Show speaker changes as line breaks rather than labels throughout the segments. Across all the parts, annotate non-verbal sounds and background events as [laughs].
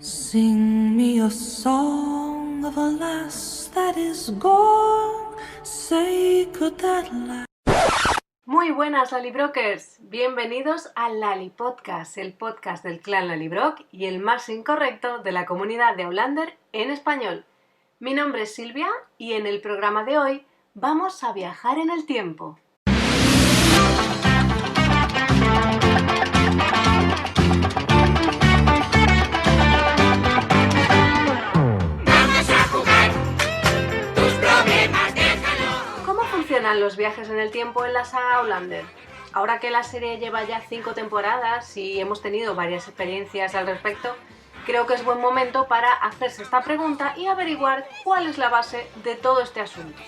Sing me a song of a lass that is gone. Say, could that?
Muy buenas Lalibrokers, bienvenidos al Lali Podcast, el podcast del clan Lalibrock y el más incorrecto de la comunidad de Outlander en español. Mi nombre es Silvia y en el programa de hoy vamos a viajar en el tiempo. Los viajes en el tiempo en la saga Outlander? Ahora que la serie lleva ya cinco temporadas y hemos tenido varias experiencias al respecto, creo que es buen momento para hacerse esta pregunta y averiguar cuál es la base de todo este asunto.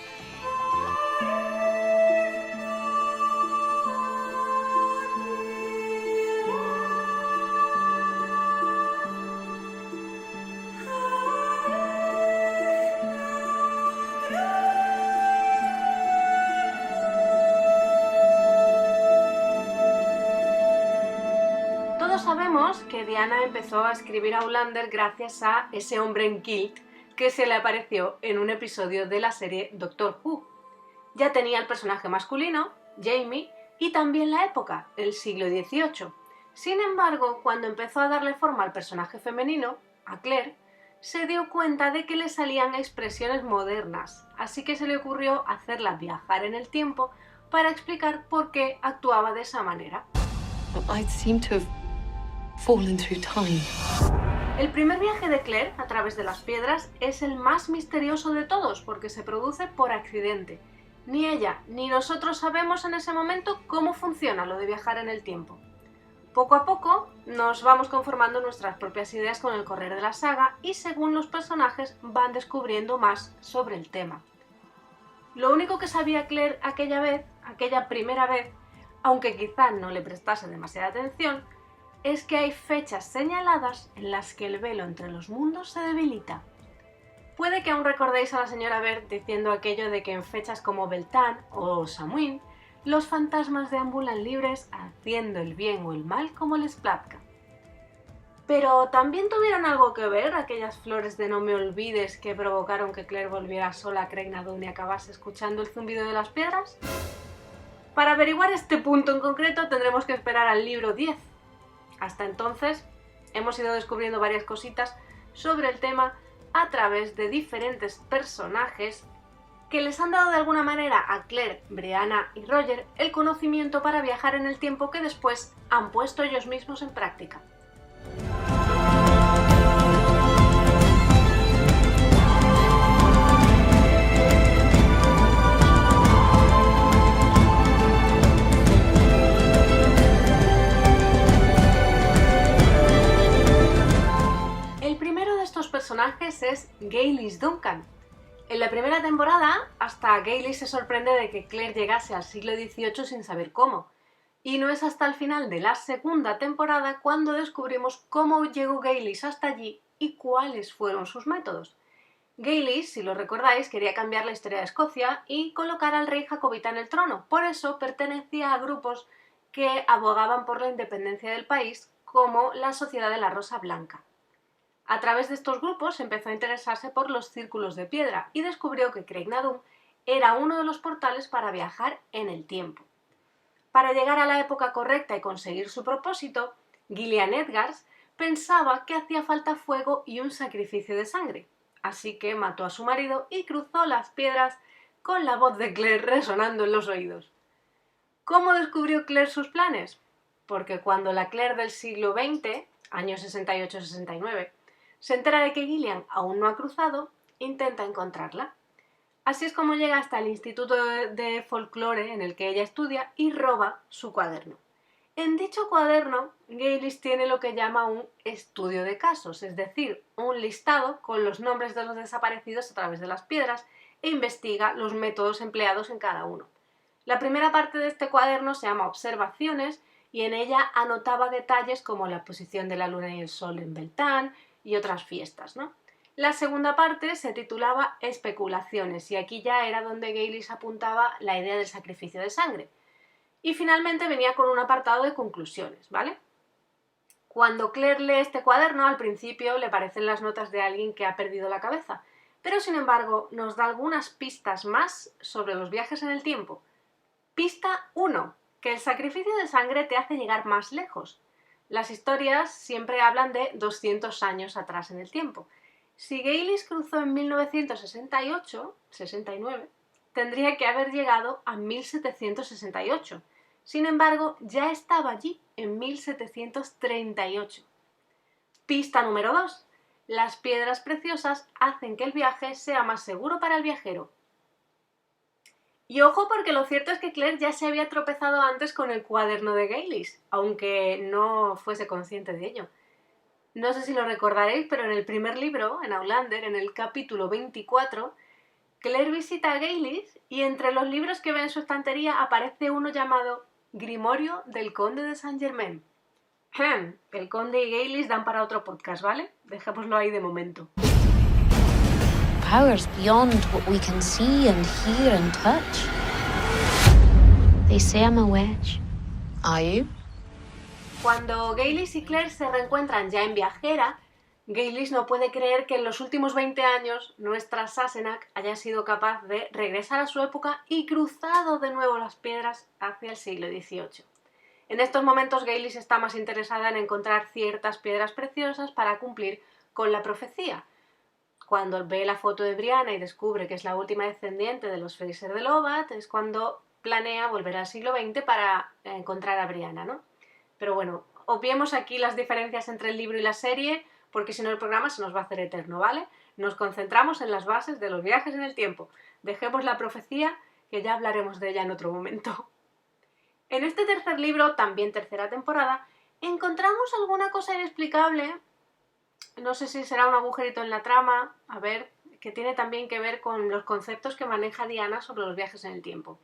Diana empezó a escribir a Outlander gracias a ese hombre en kilt que se le apareció en un episodio de la serie Doctor Who. Ya tenía el personaje masculino, Jamie, y también la época, el siglo XVIII. Sin embargo, cuando empezó a darle forma al personaje femenino, a Claire, se dio cuenta de que le salían expresiones modernas, así que se le ocurrió hacerla viajar en el tiempo para explicar por qué actuaba de esa manera.
Fallen through time.
El primer viaje de Claire a través de las piedras es el más misterioso de todos porque se produce por accidente. Ni ella ni nosotros sabemos en ese momento cómo funciona lo de viajar en el tiempo. Poco a poco nos vamos conformando nuestras propias ideas con el correr de la saga y según los personajes van descubriendo más sobre el tema. Lo único que sabía Claire aquella vez, aquella primera vez, aunque quizá no le prestase demasiada atención, es que hay fechas señaladas en las que el velo entre los mundos se debilita. Puede que aún recordéis a la señora Bert diciendo aquello de que en fechas como Beltán o Samhain, los fantasmas deambulan libres haciendo el bien o el mal como les plazca. Pero también tuvieron algo que ver aquellas flores de no me olvides que provocaron que Claire volviera sola a Craignadoon y acabase escuchando el zumbido de las piedras. Para averiguar este punto en concreto tendremos que esperar al libro 10. Hasta entonces hemos ido descubriendo varias cositas sobre el tema a través de diferentes personajes que les han dado de alguna manera a Claire, Brianna y Roger el conocimiento para viajar en el tiempo que después han puesto ellos mismos en práctica. Personajes es Gaylis Duncan. En la primera temporada, hasta Gaylis se sorprende de que Claire llegase al siglo XVIII sin saber cómo. Y no es hasta el final de la segunda temporada cuando descubrimos cómo llegó Gaylis hasta allí y cuáles fueron sus métodos. Gaylis, si lo recordáis, quería cambiar la historia de Escocia y colocar al rey jacobita en el trono. Por eso pertenecía a grupos que abogaban por la independencia del país, como la Sociedad de la Rosa Blanca. A través de estos grupos empezó a interesarse por los círculos de piedra y descubrió que Craignadoon era uno de los portales para viajar en el tiempo. Para llegar a la época correcta y conseguir su propósito, Gillian Edgars pensaba que hacía falta fuego y un sacrificio de sangre, así que mató a su marido y cruzó las piedras con la voz de Claire resonando en los oídos. ¿Cómo descubrió Claire sus planes? Porque cuando la Claire del siglo XX, años 68-69, se entera de que Gillian aún no ha cruzado, intenta encontrarla. Así es como llega hasta el Instituto de Folclore en el que ella estudia y roba su cuaderno. En dicho cuaderno, Gaylis tiene lo que llama un estudio de casos, es decir, un listado con los nombres de los desaparecidos a través de las piedras e investiga los métodos empleados en cada uno. La primera parte de este cuaderno se llama Observaciones y en ella anotaba detalles como la posición de la luna y el sol en Beltán, y otras fiestas, ¿no? La segunda parte se titulaba Especulaciones y aquí ya era donde Gaylis apuntaba la idea del sacrificio de sangre. Y finalmente venía con un apartado de conclusiones, ¿vale? Cuando Claire lee este cuaderno, al principio le parecen las notas de alguien que ha perdido la cabeza, pero sin embargo nos da algunas pistas más sobre los viajes en el tiempo. Pista 1. Que el sacrificio de sangre te hace llegar más lejos. Las historias siempre hablan de 200 años atrás en el tiempo. Si Gaylis cruzó en 1968, 69, tendría que haber llegado a 1768. Sin embargo, ya estaba allí en 1738. Pista número 2. Las piedras preciosas hacen que el viaje sea más seguro para el viajero. Y ojo porque lo cierto es que Claire ya se había tropezado antes con el cuaderno de Gaylis, aunque no fuese consciente de ello. No sé si lo recordaréis, pero en el primer libro, en Aulander, en el capítulo 24, Claire visita a Gaylis y entre los libros que ve en su estantería aparece uno llamado Grimorio del Conde de Saint Germain. El Conde y Gaylis dan para otro podcast, ¿vale? Dejémoslo ahí de momento.
Powers beyond what we can see and hear and touch. They say I'm a witch. Are you?
Cuando Gaylis y Claire se reencuentran ya en Viajera, Gaylis no puede creer que en los últimos 20 años nuestra Sassenach haya sido capaz de regresar a su época y cruzado de nuevo las piedras hacia el siglo XVIII. En estos momentos Gaylis está más interesada en encontrar ciertas piedras preciosas para cumplir con la profecía. Cuando ve la foto de Brianna y descubre que es la última descendiente de los Fraser de Lovat, es cuando planea volver al siglo XX para encontrar a Brianna, ¿no? Pero bueno, obviemos aquí las diferencias entre el libro y la serie, porque si no el programa se nos va a hacer eterno, ¿vale? Nos concentramos en las bases de los viajes en el tiempo. Dejemos la profecía, que ya hablaremos de ella en otro momento. En este tercer libro, también tercera temporada, encontramos alguna cosa inexplicable. No sé si será un agujerito en la trama, a ver, que tiene también que ver con los conceptos que maneja Diana sobre los viajes en el tiempo.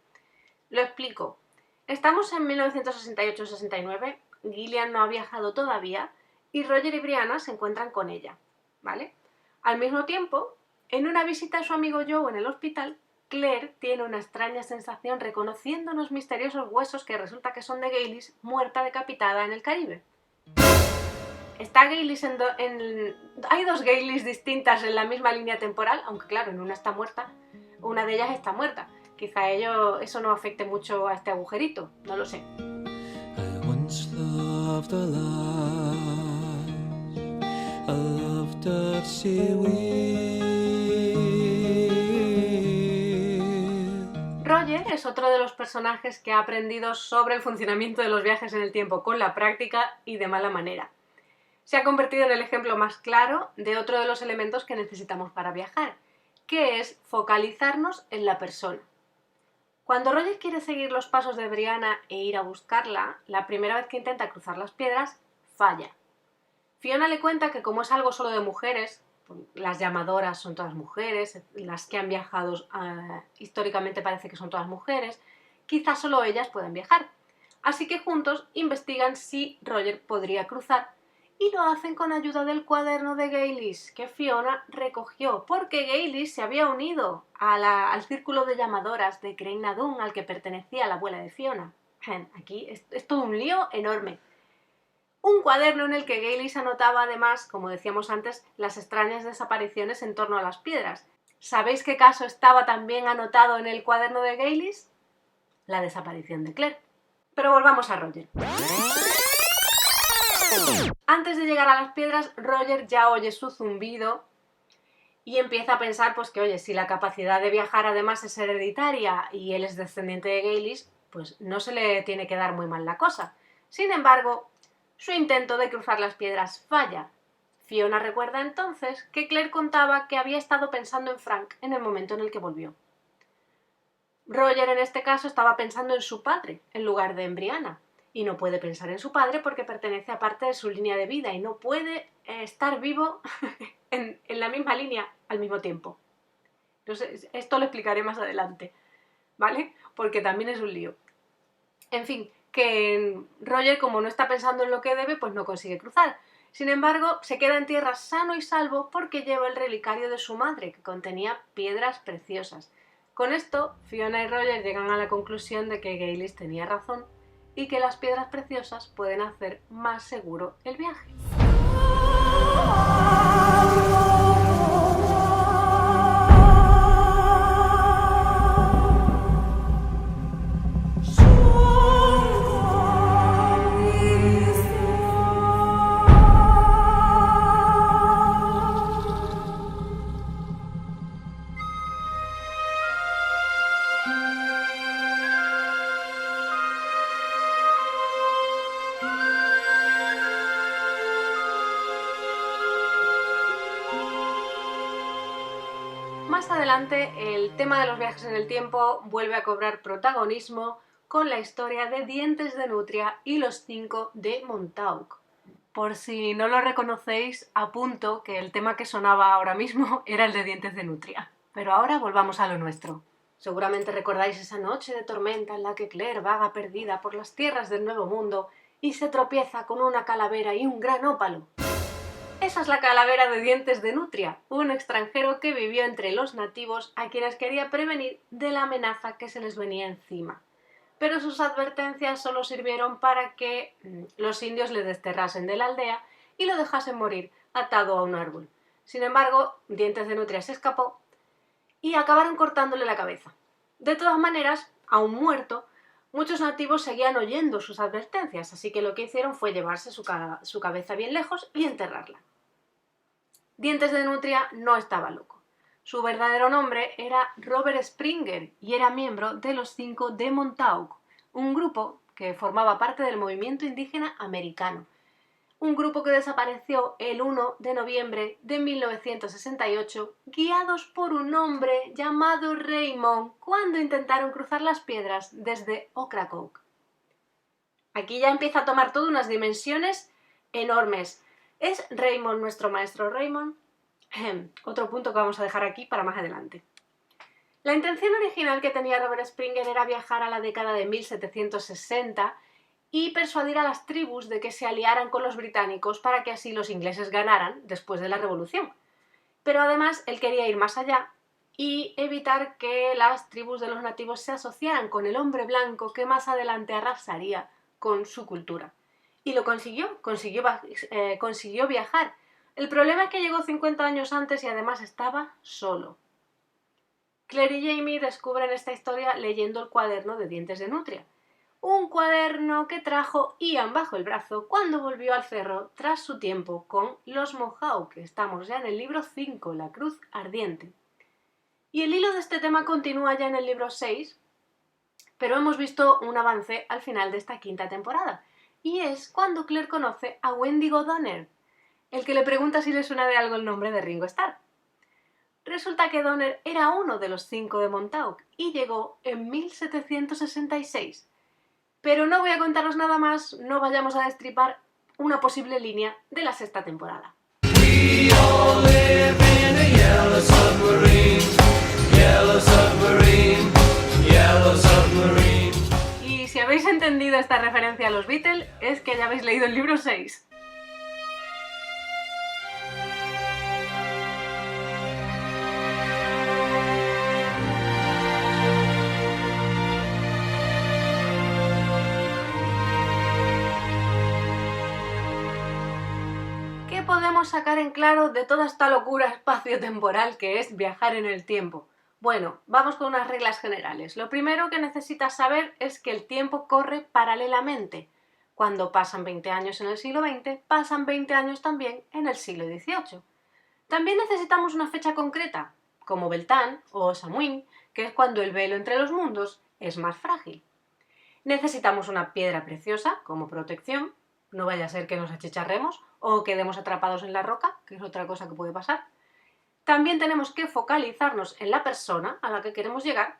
Lo explico. Estamos en 1968-69, Gillian no ha viajado todavía y Roger y Brianna se encuentran con ella, ¿vale? Al mismo tiempo, en una visita a su amigo Joe en el hospital, Claire tiene una extraña sensación reconociendo unos misteriosos huesos que resulta que son de Gaylis muerta decapitada en el Caribe. Está Gaylis en, en... Hay dos Gaylis distintas en la misma línea temporal, aunque claro, en una está muerta, una de ellas está muerta. Quizá ello, eso no afecte mucho a este agujerito, no lo sé. Roger es otro de los personajes que ha aprendido sobre el funcionamiento de los viajes en el tiempo con la práctica y de mala manera. Se ha convertido en el ejemplo más claro de otro de los elementos que necesitamos para viajar, que es focalizarnos en la persona. Cuando Roger quiere seguir los pasos de Brianna e ir a buscarla, la primera vez que intenta cruzar las piedras, falla. Fiona le cuenta que como es algo solo de mujeres, las llamadoras son todas mujeres, las que han viajado ah, históricamente parece que son todas mujeres, quizás solo ellas pueden viajar. Así que juntos investigan si Roger podría cruzar y lo hacen con ayuda del cuaderno de Gaylis que Fiona recogió, porque Gaylis se había unido al círculo de llamadoras de Crane al que pertenecía la abuela de Fiona. Aquí es todo un lío enorme un cuaderno en el que Gaylis anotaba además, como decíamos antes, las extrañas desapariciones en torno a las piedras. ¿Sabéis qué caso estaba también anotado en el cuaderno de Gaylis? La desaparición de Claire. Pero volvamos a Roger. Antes de llegar a las piedras, Roger ya oye su zumbido y empieza a pensar pues que, oye, si la capacidad de viajar además es hereditaria y él es descendiente de Gaylis, pues no se le tiene que dar muy mal la cosa. Sin embargo, su intento de cruzar las piedras falla. Fiona recuerda entonces que Claire contaba que había estado pensando en Frank en el momento en el que volvió. Roger en este caso estaba pensando en su padre en lugar de en Brianna, y no puede pensar en su padre porque pertenece a parte de su línea de vida y no puede eh, estar vivo [laughs] en, en la misma línea al mismo tiempo. Entonces, esto lo explicaré más adelante, ¿vale? Porque también es un lío. En fin, que Roger, como no está pensando en lo que debe, pues no consigue cruzar. Sin embargo, se queda en tierra sano y salvo porque lleva el relicario de su madre, que contenía piedras preciosas. Con esto, Fiona y Roger llegan a la conclusión de que Gaylis tenía razón y que las piedras preciosas pueden hacer más seguro el viaje. Tema de los viajes en el tiempo vuelve a cobrar protagonismo con la historia de Dientes de Nutria y los cinco de Montauk. Por si no lo reconocéis, apunto que el tema que sonaba ahora mismo [laughs] era el de Dientes de Nutria. Pero ahora volvamos a lo nuestro. Seguramente recordáis esa noche de tormenta en la que Claire vaga perdida por las tierras del Nuevo Mundo y se tropieza con una calavera y un gran ópalo. Esa es la calavera de dientes de Nutria, un extranjero que vivió entre los nativos a quienes quería prevenir de la amenaza que se les venía encima. Pero sus advertencias solo sirvieron para que mm, los indios le desterrasen de la aldea y lo dejasen morir atado a un árbol. Sin embargo, Dientes de Nutria se escapó y acabaron cortándole la cabeza. De todas maneras, aún muerto, muchos nativos seguían oyendo sus advertencias, así que lo que hicieron fue llevarse su, su cabeza bien lejos y enterrarla. Dientes de Nutria no estaba loco. Su verdadero nombre era Robert Springer y era miembro de los cinco de Montauk, un grupo que formaba parte del movimiento indígena americano. Un grupo que desapareció el 1 de noviembre de 1968, guiados por un hombre llamado Raymond cuando intentaron cruzar las piedras desde Ocracoke. Aquí ya empieza a tomar todo unas dimensiones enormes. ¿Es Raymond nuestro maestro Raymond? Otro punto que vamos a dejar aquí para más adelante. La intención original que tenía Robert Springer era viajar a la década de 1760 y persuadir a las tribus de que se aliaran con los británicos para que así los ingleses ganaran después de la Revolución. Pero además él quería ir más allá y evitar que las tribus de los nativos se asociaran con el hombre blanco que más adelante arrasaría con su cultura. Y lo consiguió, consiguió, eh, consiguió viajar. El problema es que llegó 50 años antes y además estaba solo. Claire y Jamie descubren esta historia leyendo el cuaderno de Dientes de Nutria. Un cuaderno que trajo Ian bajo el brazo cuando volvió al cerro tras su tiempo con los Mohawk. Estamos ya en el libro 5, La Cruz Ardiente. Y el hilo de este tema continúa ya en el libro 6, pero hemos visto un avance al final de esta quinta temporada. Y es cuando Claire conoce a Wendigo Donner, el que le pregunta si le suena de algo el nombre de Ringo Starr. Resulta que Donner era uno de los cinco de Montauk y llegó en 1766. Pero no voy a contaros nada más, no vayamos a destripar una posible línea de la sexta temporada. Habéis entendido esta referencia a los Beatles, es que ya habéis leído el libro 6. ¿Qué podemos sacar en claro de toda esta locura espacio-temporal que es viajar en el tiempo? Bueno, vamos con unas reglas generales. Lo primero que necesitas saber es que el tiempo corre paralelamente. Cuando pasan 20 años en el siglo XX, pasan 20 años también en el siglo XVIII. También necesitamos una fecha concreta, como Beltán o Samhain, que es cuando el velo entre los mundos es más frágil. Necesitamos una piedra preciosa como protección, no vaya a ser que nos achicharremos o quedemos atrapados en la roca, que es otra cosa que puede pasar. También tenemos que focalizarnos en la persona a la que queremos llegar.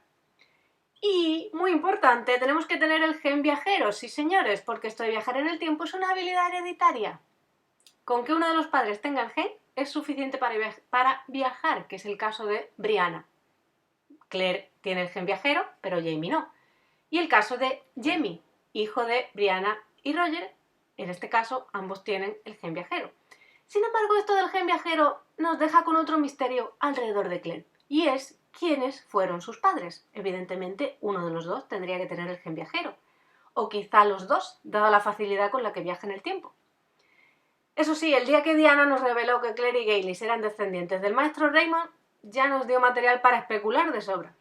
Y, muy importante, tenemos que tener el gen viajero, sí señores, porque esto de viajar en el tiempo es una habilidad hereditaria. Con que uno de los padres tenga el gen es suficiente para, viaj- para viajar, que es el caso de Brianna. Claire tiene el gen viajero, pero Jamie no. Y el caso de Jamie, hijo de Brianna y Roger, en este caso ambos tienen el gen viajero. Sin embargo, esto del gen viajero nos deja con otro misterio alrededor de Claire, y es quiénes fueron sus padres. Evidentemente, uno de los dos tendría que tener el gen viajero. o quizá los dos, dada la facilidad con la que viaja en el tiempo. Eso sí, el día que Diana nos reveló que Claire y Gaylis eran descendientes del maestro Raymond, ya nos dio material para especular de sobra.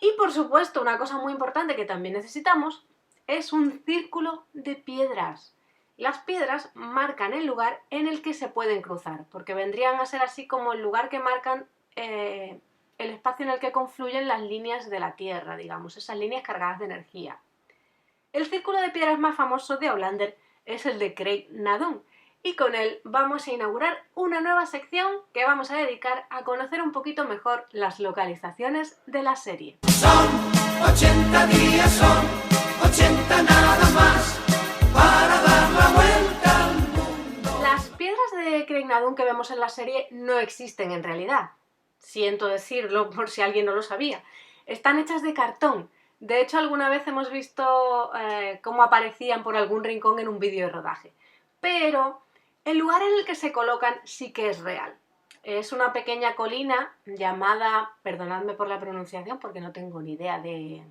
Y por supuesto, una cosa muy importante que también necesitamos es un círculo de piedras. Las piedras marcan el lugar en el que se pueden cruzar, porque vendrían a ser así como el lugar que marcan eh, el espacio en el que confluyen las líneas de la Tierra, digamos, esas líneas cargadas de energía. El círculo de piedras más famoso de Outlander es el de Craig Nadon, y con él vamos a inaugurar una nueva sección que vamos a dedicar a conocer un poquito mejor las localizaciones de la serie.
Son 80 días, son 80 nada más
piedras de Nadun que vemos en la serie no existen en realidad. Siento decirlo por si alguien no lo sabía. Están hechas de cartón. De hecho, alguna vez hemos visto eh, cómo aparecían por algún rincón en un vídeo de rodaje. Pero el lugar en el que se colocan sí que es real. Es una pequeña colina llamada, perdonadme por la pronunciación porque no tengo ni idea de,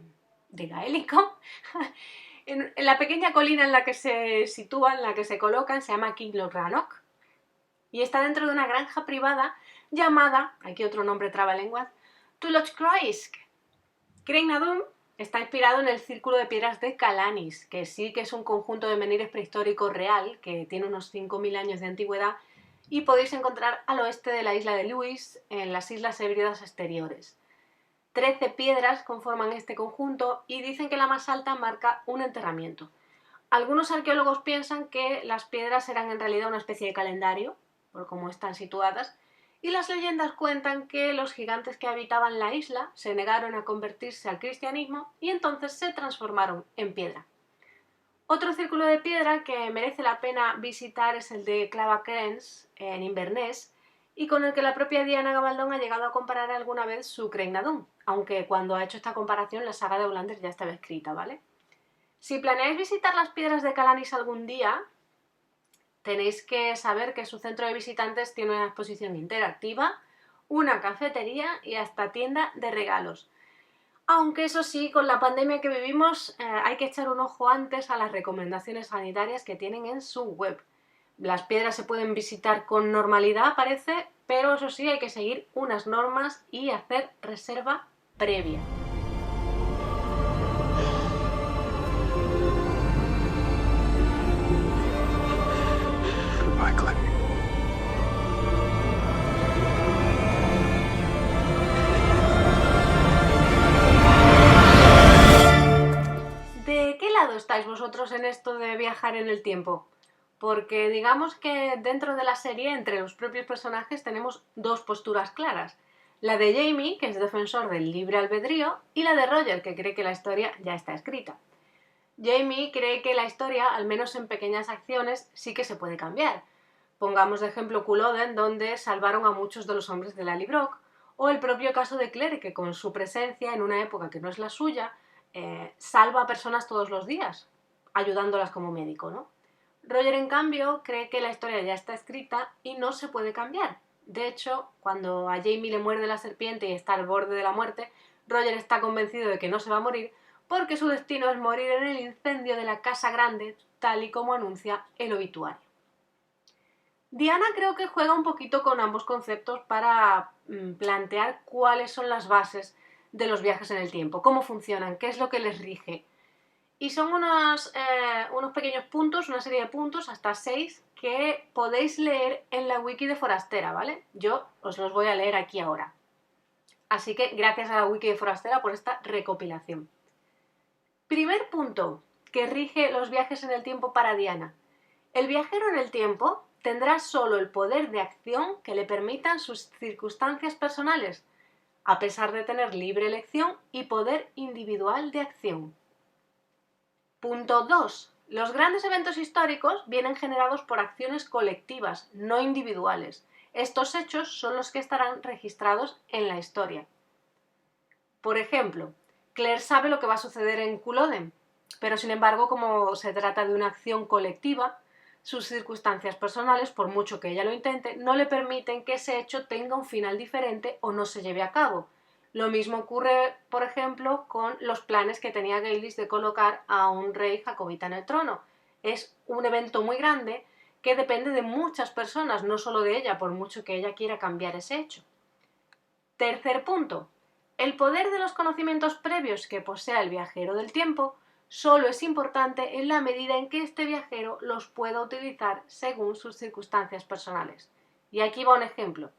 gaélico. [laughs] la pequeña colina en la que se sitúan, en la que se colocan, se llama Kinlochrannoch y está dentro de una granja privada llamada, aquí otro nombre trabalenguas, Tuloch Croisk. Nadum Está inspirado en el Círculo de Piedras de Calanis, que sí que es un conjunto de menires prehistóricos real, que tiene unos 5.000 años de antigüedad, y podéis encontrar al oeste de la isla de Lewis, en las Islas Hébridas exteriores. Trece piedras conforman este conjunto y dicen que la más alta marca un enterramiento. Algunos arqueólogos piensan que las piedras eran en realidad una especie de calendario, por cómo están situadas, y las leyendas cuentan que los gigantes que habitaban la isla se negaron a convertirse al cristianismo y entonces se transformaron en piedra. Otro círculo de piedra que merece la pena visitar es el de Clava Crens, en Inverness, y con el que la propia Diana Gabaldón ha llegado a comparar alguna vez su Creinadum, aunque cuando ha hecho esta comparación la saga de Hollander ya estaba escrita, ¿vale? Si planeáis visitar las piedras de Calanis algún día, tenéis que saber que su centro de visitantes tiene una exposición interactiva, una cafetería y hasta tienda de regalos. Aunque eso sí, con la pandemia que vivimos eh, hay que echar un ojo antes a las recomendaciones sanitarias que tienen en su web. Las piedras se pueden visitar con normalidad, parece, pero eso sí, hay que seguir unas normas y hacer reserva previa. Vosotros en esto de viajar en el tiempo? Porque digamos que dentro de la serie, entre los propios personajes, tenemos dos posturas claras. La de Jamie, que es defensor del libre albedrío, y la de Roger, que cree que la historia ya está escrita. Jamie cree que la historia, al menos en pequeñas acciones, sí que se puede cambiar. Pongamos de ejemplo Culloden, donde salvaron a muchos de los hombres de la Brock, o el propio caso de Claire, que con su presencia en una época que no es la suya, eh, salva a personas todos los días, ayudándolas como médico, ¿no? Roger, en cambio, cree que la historia ya está escrita y no se puede cambiar. De hecho, cuando a Jamie le muerde la serpiente y está al borde de la muerte, Roger está convencido de que no se va a morir porque su destino es morir en el incendio de la Casa Grande, tal y como anuncia el obituario. Diana creo que juega un poquito con ambos conceptos para mm, plantear cuáles son las bases de los viajes en el tiempo, cómo funcionan, qué es lo que les rige. Y son unos, eh, unos pequeños puntos, una serie de puntos, hasta seis, que podéis leer en la wiki de Forastera, ¿vale? Yo os los voy a leer aquí ahora. Así que gracias a la wiki de Forastera por esta recopilación. Primer punto que rige los viajes en el tiempo para Diana. El viajero en el tiempo tendrá solo el poder de acción que le permitan sus circunstancias personales, a pesar de tener libre elección y poder individual de acción. Punto 2. Los grandes eventos históricos vienen generados por acciones colectivas, no individuales. Estos hechos son los que estarán registrados en la historia. Por ejemplo, Claire sabe lo que va a suceder en Culloden, pero sin embargo, como se trata de una acción colectiva, sus circunstancias personales, por mucho que ella lo intente, no le permiten que ese hecho tenga un final diferente o no se lleve a cabo. Lo mismo ocurre, por ejemplo, con los planes que tenía Gaylis de colocar a un rey jacobita en el trono. Es un evento muy grande que depende de muchas personas, no solo de ella, por mucho que ella quiera cambiar ese hecho. Tercer punto. El poder de los conocimientos previos que posea el viajero del tiempo solo es importante en la medida en que este viajero los pueda utilizar según sus circunstancias personales. Y aquí va un ejemplo.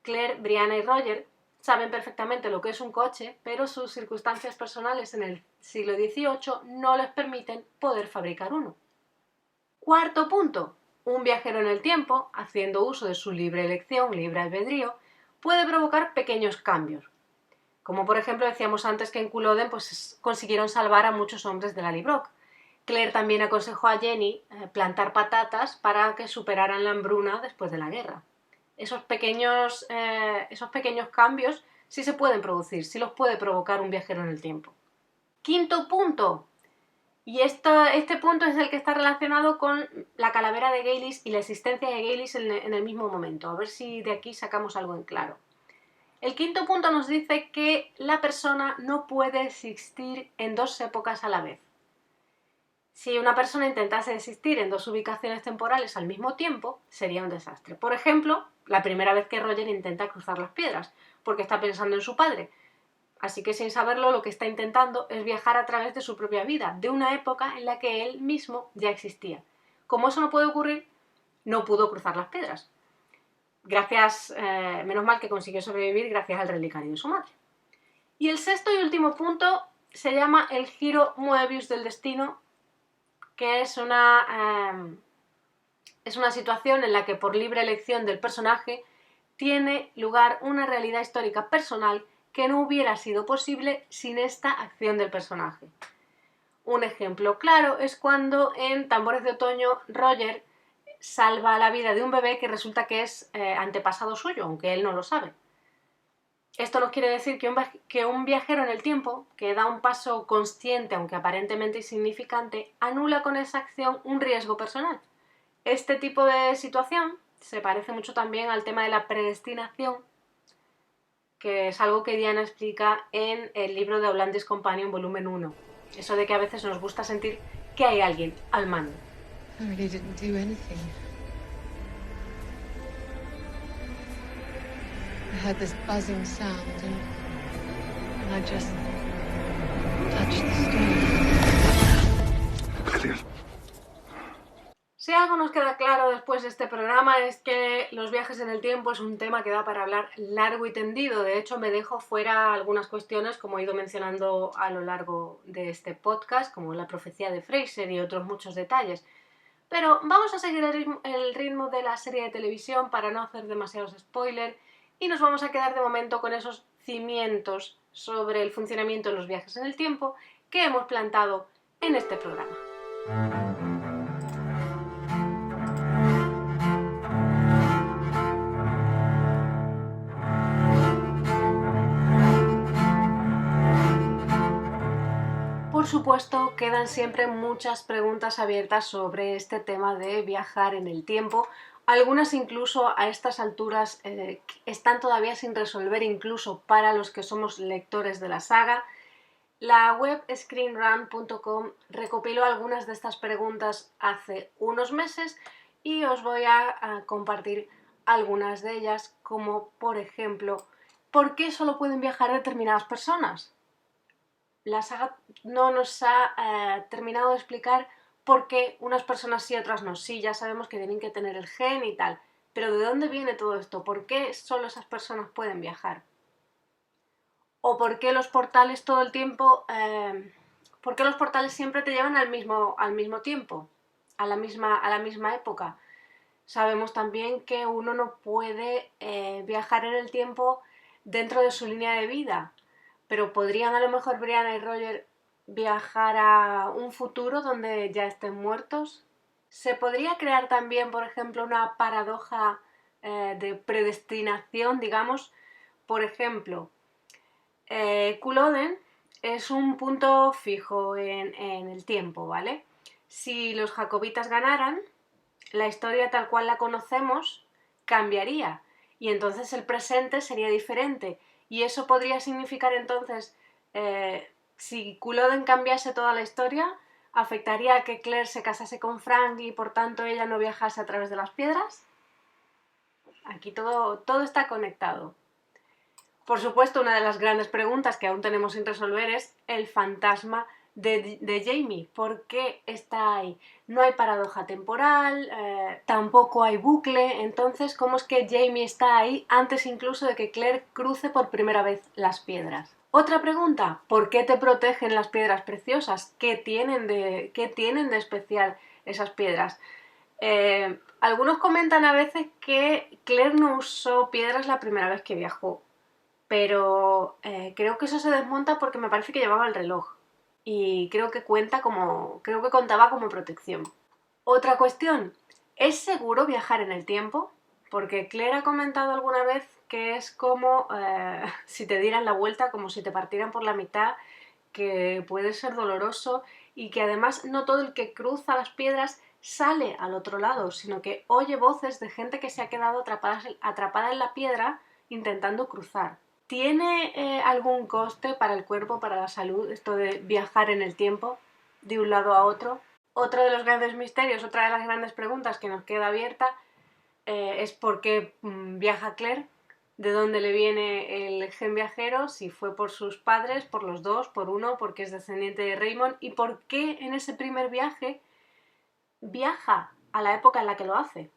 Claire, Brianna y Roger saben perfectamente lo que es un coche, pero sus circunstancias personales en el siglo XVIII no les permiten poder fabricar uno. Cuarto punto. Un viajero en el tiempo, haciendo uso de su libre elección, libre albedrío, puede provocar pequeños cambios, como por ejemplo decíamos antes que en Culloden pues, consiguieron salvar a muchos hombres de la Librock. Claire también aconsejó a Jenny eh, plantar patatas para que superaran la hambruna después de la guerra. Esos pequeños, eh, esos pequeños cambios sí se pueden producir, sí los puede provocar un viajero en el tiempo. Quinto punto. Y este punto es el que está relacionado con la calavera de Gaylis y la existencia de Gaylis en el mismo momento. A ver si de aquí sacamos algo en claro. El quinto punto nos dice que la persona no puede existir en dos épocas a la vez. Si una persona intentase existir en dos ubicaciones temporales al mismo tiempo, sería un desastre. Por ejemplo, la primera vez que Roger intenta cruzar las piedras, porque está pensando en su padre. Así que sin saberlo, lo que está intentando es viajar a través de su propia vida, de una época en la que él mismo ya existía. Como eso no puede ocurrir, no pudo cruzar las piedras gracias, eh, menos mal que consiguió sobrevivir gracias al relicario de su madre. Y el sexto y último punto se llama el giro Moebius del destino, que es una, em, es una situación en la que por libre elección del personaje tiene lugar una realidad histórica personal que no hubiera sido posible sin esta acción del personaje. Un ejemplo claro es cuando en Tambores de Otoño Roger salva la vida de un bebé que resulta que es eh, antepasado suyo, aunque él no lo sabe. Esto nos quiere decir que un, viajero en el tiempo, que da un paso consciente, aunque aparentemente insignificante, anula con esa acción un riesgo personal. Este tipo de situación se parece mucho también al tema de la predestinación, que es algo que Diana explica en el libro de Hollandis Companion, volumen 1. Eso de que a veces nos gusta sentir que hay alguien al mando. I really didn't do anything. I heard this buzzing sound and, and I just touched the stone. Si algo nos queda claro después de este programa es que los viajes en el tiempo es un tema que da para hablar largo y tendido. De hecho, me dejo fuera algunas cuestiones, como he ido mencionando a lo largo de este podcast, como la profecía de Fraser y otros muchos detalles. Pero vamos a seguir el ritmo, de la serie de televisión para no hacer demasiados spoilers y nos vamos a quedar de momento con esos cimientos sobre el funcionamiento de los viajes en el tiempo que hemos plantado en este programa. Por supuesto, quedan siempre muchas preguntas abiertas sobre este tema de viajar en el tiempo. Algunas incluso a estas alturas eh, están todavía sin resolver, incluso para los que somos lectores de la saga. La web screenrun.com recopiló algunas de estas preguntas hace unos meses y os voy a compartir algunas de ellas, como por ejemplo, ¿por qué solo pueden viajar determinadas personas? La saga no nos ha eh, terminado de explicar por qué unas personas sí, otras no. Sí, ya sabemos que tienen que tener el gen y tal, pero ¿de dónde viene todo esto? ¿Por qué solo esas personas pueden viajar? ¿O por qué los portales todo el tiempo... Eh, ¿Por qué los portales siempre te llevan al mismo, al mismo tiempo? A la, misma, a la misma época. Sabemos también que uno no puede eh, viajar en el tiempo dentro de su línea de vida pero podrían a lo mejor Brianna y Roger viajar a un futuro donde ya estén muertos. Se podría crear también, por ejemplo, una paradoja eh, de predestinación, digamos. Por ejemplo, eh, es un punto fijo en el tiempo, ¿vale? Si los jacobitas ganaran, la historia tal cual la conocemos cambiaría y entonces el presente sería diferente Y eso podría significar entonces, eh, si Culloden cambiase toda la historia, ¿afectaría a que Claire se casase con Frank y por tanto ella no viajase a través de las piedras? Aquí todo, todo está conectado. Por supuesto, una de las grandes preguntas que aún tenemos sin resolver es el fantasma de, Jamie. ¿Por qué está ahí? No hay paradoja temporal, eh, tampoco hay bucle, entonces, ¿cómo es que Jamie está ahí antes incluso de que Claire cruce por primera vez las piedras? Otra pregunta, ¿por qué te protegen las piedras preciosas? ¿Qué tienen de, qué tienen de especial esas piedras? Eh, algunos comentan a veces que Claire no usó piedras la primera vez que viajó, pero eh, creo que eso se desmonta porque me parece que llevaba el reloj y creo que cuenta como creo que contaba como protección. Otra cuestión, ¿es seguro viajar en el tiempo? Porque Claire ha comentado alguna vez que es como eh, [laughs] si te dieran la vuelta, como si te partieran por la mitad, que puede ser doloroso y que además no todo el que cruza las piedras sale al otro lado, sino que oye voces de gente que se ha quedado atrapada, atrapada en la piedra intentando cruzar. ¿Tiene eh, algún coste para el cuerpo, para la salud, esto de viajar en el tiempo de un lado a otro? Otro de los grandes misterios, otra de las grandes preguntas que nos queda abierta eh, es por qué mm, viaja Claire, de dónde le viene el gen viajero, si fue por sus padres, por los dos, por uno, porque es descendiente de Raymond, y por qué en ese primer viaje viaja a la época en la que lo hace.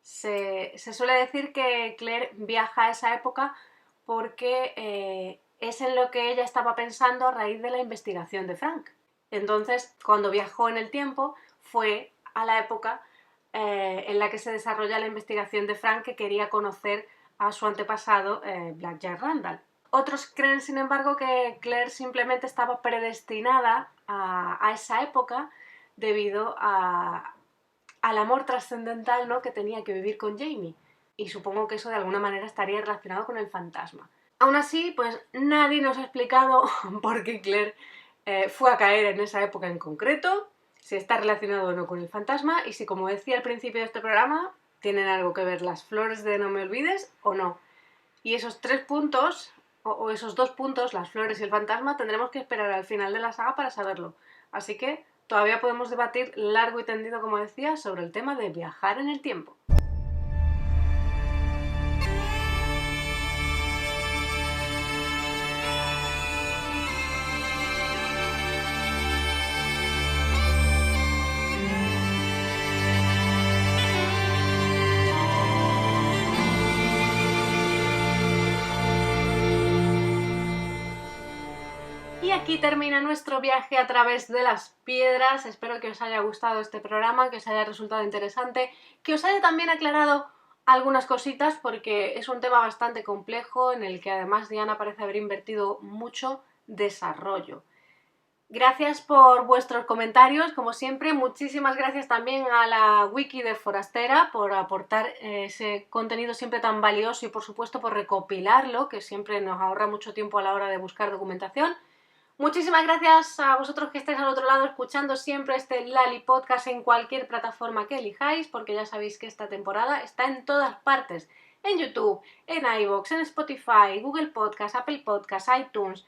Se, se suele decir que Claire viaja a esa época porque eh, es en lo que ella estaba pensando a raíz de la investigación de Frank. Entonces, cuando viajó en el tiempo, fue a la época eh, en la que se desarrolla la investigación de Frank que quería conocer a su antepasado, eh, Black Jack Randall. Otros creen, sin embargo, que Claire simplemente estaba predestinada a, esa época debido al amor trascendental ¿no? que tenía que vivir con Jamie y supongo que eso de alguna manera estaría relacionado con el fantasma. Aún así, pues nadie nos ha explicado [laughs] por qué Claire eh, fue a caer en esa época en concreto, si está relacionado o no con el fantasma y si, como decía al principio de este programa, tienen algo que ver las flores de No me olvides o no. Y esos tres puntos, o, o esos dos puntos, las flores y el fantasma, tendremos que esperar al final de la saga para saberlo. Así que todavía podemos debatir largo y tendido, como decía, sobre el tema de viajar en el tiempo. Aquí termina nuestro viaje a través de las piedras. Espero que os haya gustado este programa, que os haya resultado interesante, que os haya también aclarado algunas cositas porque es un tema bastante complejo en el que además Diana parece haber invertido mucho desarrollo. Gracias por vuestros comentarios, como siempre. Muchísimas gracias también a la wiki de Forastera por aportar ese contenido siempre tan valioso y por supuesto por recopilarlo, que siempre nos ahorra mucho tiempo a la hora de buscar documentación. Muchísimas gracias a vosotros que estáis al otro lado escuchando siempre este Lali Podcast en cualquier plataforma que elijáis, porque ya sabéis que esta temporada está en todas partes. En YouTube, en iVoox, en Spotify, Google Podcast, Apple Podcast, iTunes.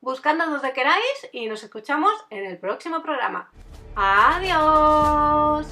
Buscando donde queráis y nos escuchamos en el próximo programa. ¡Adiós!